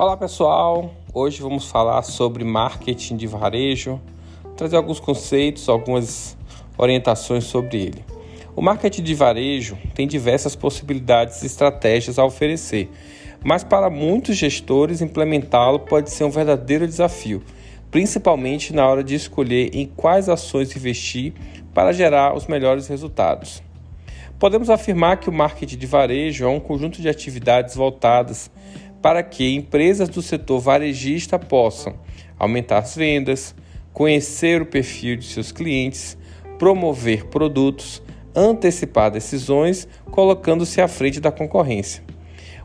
Olá pessoal, hoje vamos falar sobre marketing de varejo, trazer alguns conceitos, algumas orientações sobre ele. O marketing de varejo tem diversas possibilidades e estratégias a oferecer, mas para muitos gestores implementá-lo pode ser um verdadeiro desafio, principalmente na hora de escolher em quais ações investir para gerar os melhores resultados. Podemos afirmar que o marketing de varejo é um conjunto de atividades voltadas para que empresas do setor varejista possam aumentar as vendas, conhecer o perfil de seus clientes, promover produtos, antecipar decisões, colocando-se à frente da concorrência.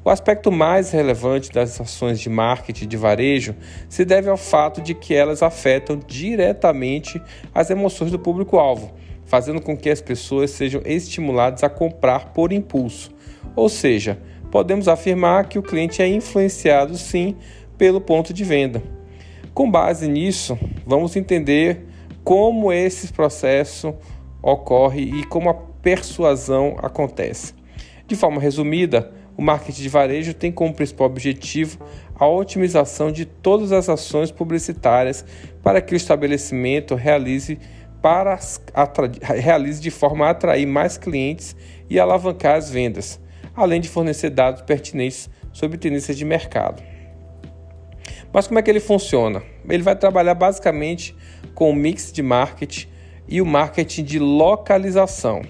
O aspecto mais relevante das ações de marketing de varejo se deve ao fato de que elas afetam diretamente as emoções do público-alvo, fazendo com que as pessoas sejam estimuladas a comprar por impulso, ou seja, podemos afirmar que o cliente é influenciado sim pelo ponto de venda. Com base nisso, vamos entender como esse processo ocorre e como a persuasão acontece. De forma resumida, o marketing de varejo tem como principal objetivo a otimização de todas as ações publicitárias para que o estabelecimento realize, para realize de forma a atrair mais clientes e alavancar as vendas além de fornecer dados pertinentes sobre tendências de mercado. Mas como é que ele funciona? Ele vai trabalhar basicamente com o mix de marketing e o marketing de localização.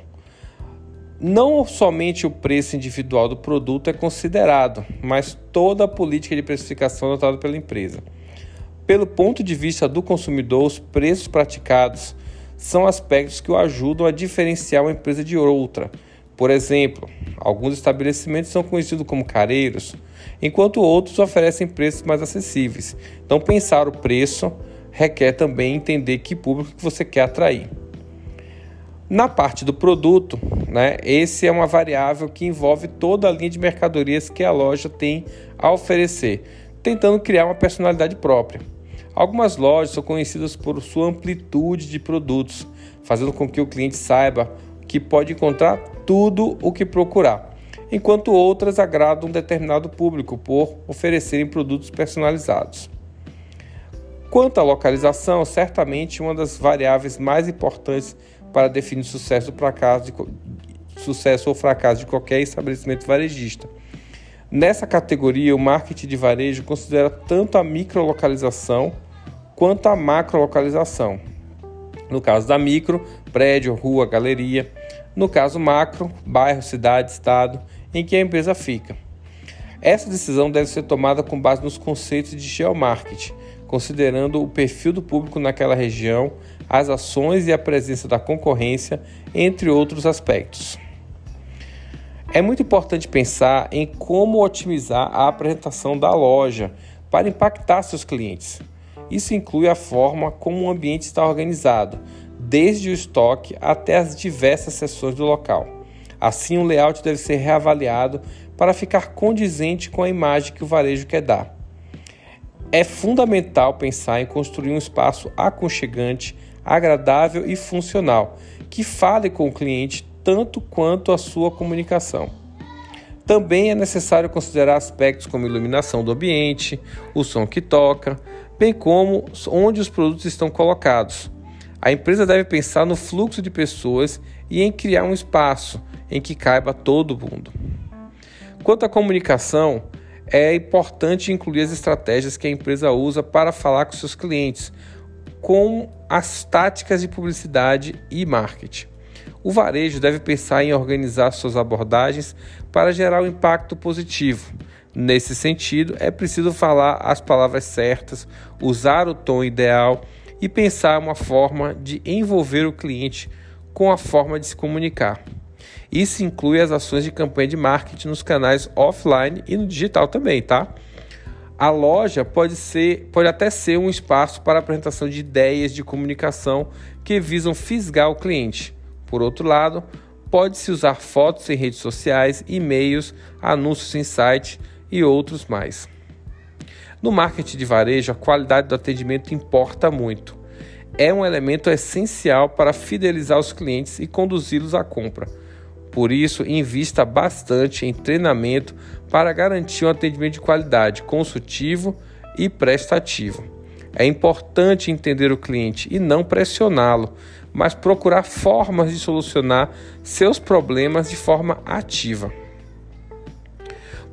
Não somente o preço individual do produto é considerado, mas toda a política de precificação adotada pela empresa. Pelo ponto de vista do consumidor, os preços praticados são aspectos que o ajudam a diferenciar uma empresa de outra. Por exemplo, Alguns estabelecimentos são conhecidos como careiros, enquanto outros oferecem preços mais acessíveis. Então, pensar o preço requer também entender que público você quer atrair. Na parte do produto, né, esse é uma variável que envolve toda a linha de mercadorias que a loja tem a oferecer, tentando criar uma personalidade própria. Algumas lojas são conhecidas por sua amplitude de produtos, fazendo com que o cliente saiba que pode encontrar tudo o que procurar, enquanto outras agradam um determinado público por oferecerem produtos personalizados. Quanto à localização, certamente uma das variáveis mais importantes para definir sucesso, de, sucesso ou fracasso de qualquer estabelecimento varejista. Nessa categoria, o marketing de varejo considera tanto a microlocalização quanto a macrolocalização. No caso da micro, prédio, rua, galeria. No caso macro, bairro, cidade, estado em que a empresa fica. Essa decisão deve ser tomada com base nos conceitos de geomarketing, considerando o perfil do público naquela região, as ações e a presença da concorrência, entre outros aspectos. É muito importante pensar em como otimizar a apresentação da loja para impactar seus clientes. Isso inclui a forma como o ambiente está organizado, desde o estoque até as diversas seções do local. Assim, o layout deve ser reavaliado para ficar condizente com a imagem que o varejo quer dar. É fundamental pensar em construir um espaço aconchegante, agradável e funcional, que fale com o cliente tanto quanto a sua comunicação. Também é necessário considerar aspectos como iluminação do ambiente, o som que toca, bem como onde os produtos estão colocados. A empresa deve pensar no fluxo de pessoas e em criar um espaço em que caiba todo mundo. Quanto à comunicação, é importante incluir as estratégias que a empresa usa para falar com seus clientes, com as táticas de publicidade e marketing. O varejo deve pensar em organizar suas abordagens para gerar um impacto positivo. Nesse sentido, é preciso falar as palavras certas, usar o tom ideal e pensar uma forma de envolver o cliente com a forma de se comunicar. Isso inclui as ações de campanha de marketing nos canais offline e no digital também, tá? A loja pode ser, pode até ser um espaço para apresentação de ideias de comunicação que visam fisgar o cliente. Por outro lado, pode-se usar fotos em redes sociais, e-mails, anúncios em site e outros mais. No marketing de varejo, a qualidade do atendimento importa muito. É um elemento essencial para fidelizar os clientes e conduzi-los à compra. Por isso, invista bastante em treinamento para garantir um atendimento de qualidade, consultivo e prestativo. É importante entender o cliente e não pressioná-lo, mas procurar formas de solucionar seus problemas de forma ativa.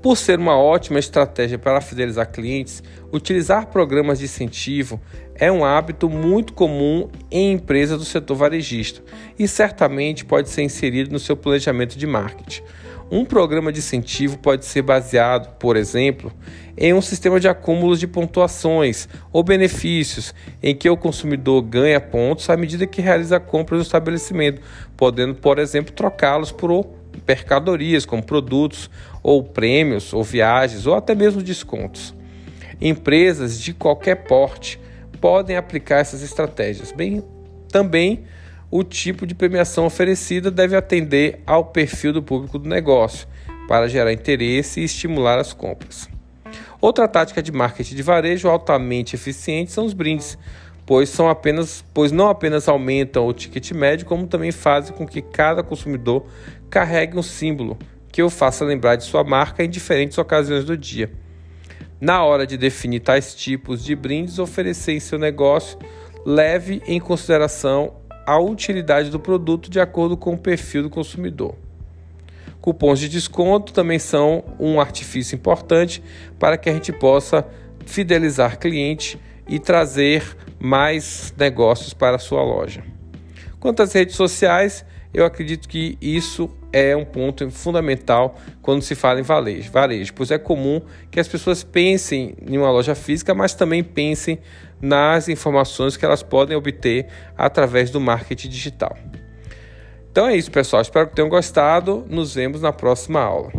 Por ser uma ótima estratégia para fidelizar clientes, utilizar programas de incentivo é um hábito muito comum em empresas do setor varejista e certamente pode ser inserido no seu planejamento de marketing. Um programa de incentivo pode ser baseado, por exemplo, em um sistema de acúmulos de pontuações ou benefícios, em que o consumidor ganha pontos à medida que realiza compras no estabelecimento, podendo, por exemplo, trocá-los por mercadorias como produtos ou prêmios ou viagens ou até mesmo descontos. Empresas de qualquer porte podem aplicar essas estratégias. Bem, também o tipo de premiação oferecida deve atender ao perfil do público do negócio, para gerar interesse e estimular as compras. Outra tática de marketing de varejo altamente eficiente são os brindes, pois, são apenas, pois não apenas aumentam o ticket médio, como também fazem com que cada consumidor carregue um símbolo que o faça lembrar de sua marca em diferentes ocasiões do dia. Na hora de definir tais tipos de brindes oferecer em seu negócio, leve em consideração a utilidade do produto de acordo com o perfil do consumidor. Cupons de desconto também são um artifício importante para que a gente possa fidelizar cliente e trazer mais negócios para a sua loja. Quanto às redes sociais, eu acredito que isso é um ponto fundamental quando se fala em varejo, varejo, pois é comum que as pessoas pensem em uma loja física, mas também pensem nas informações que elas podem obter através do marketing digital. Então é isso, pessoal. Espero que tenham gostado. Nos vemos na próxima aula.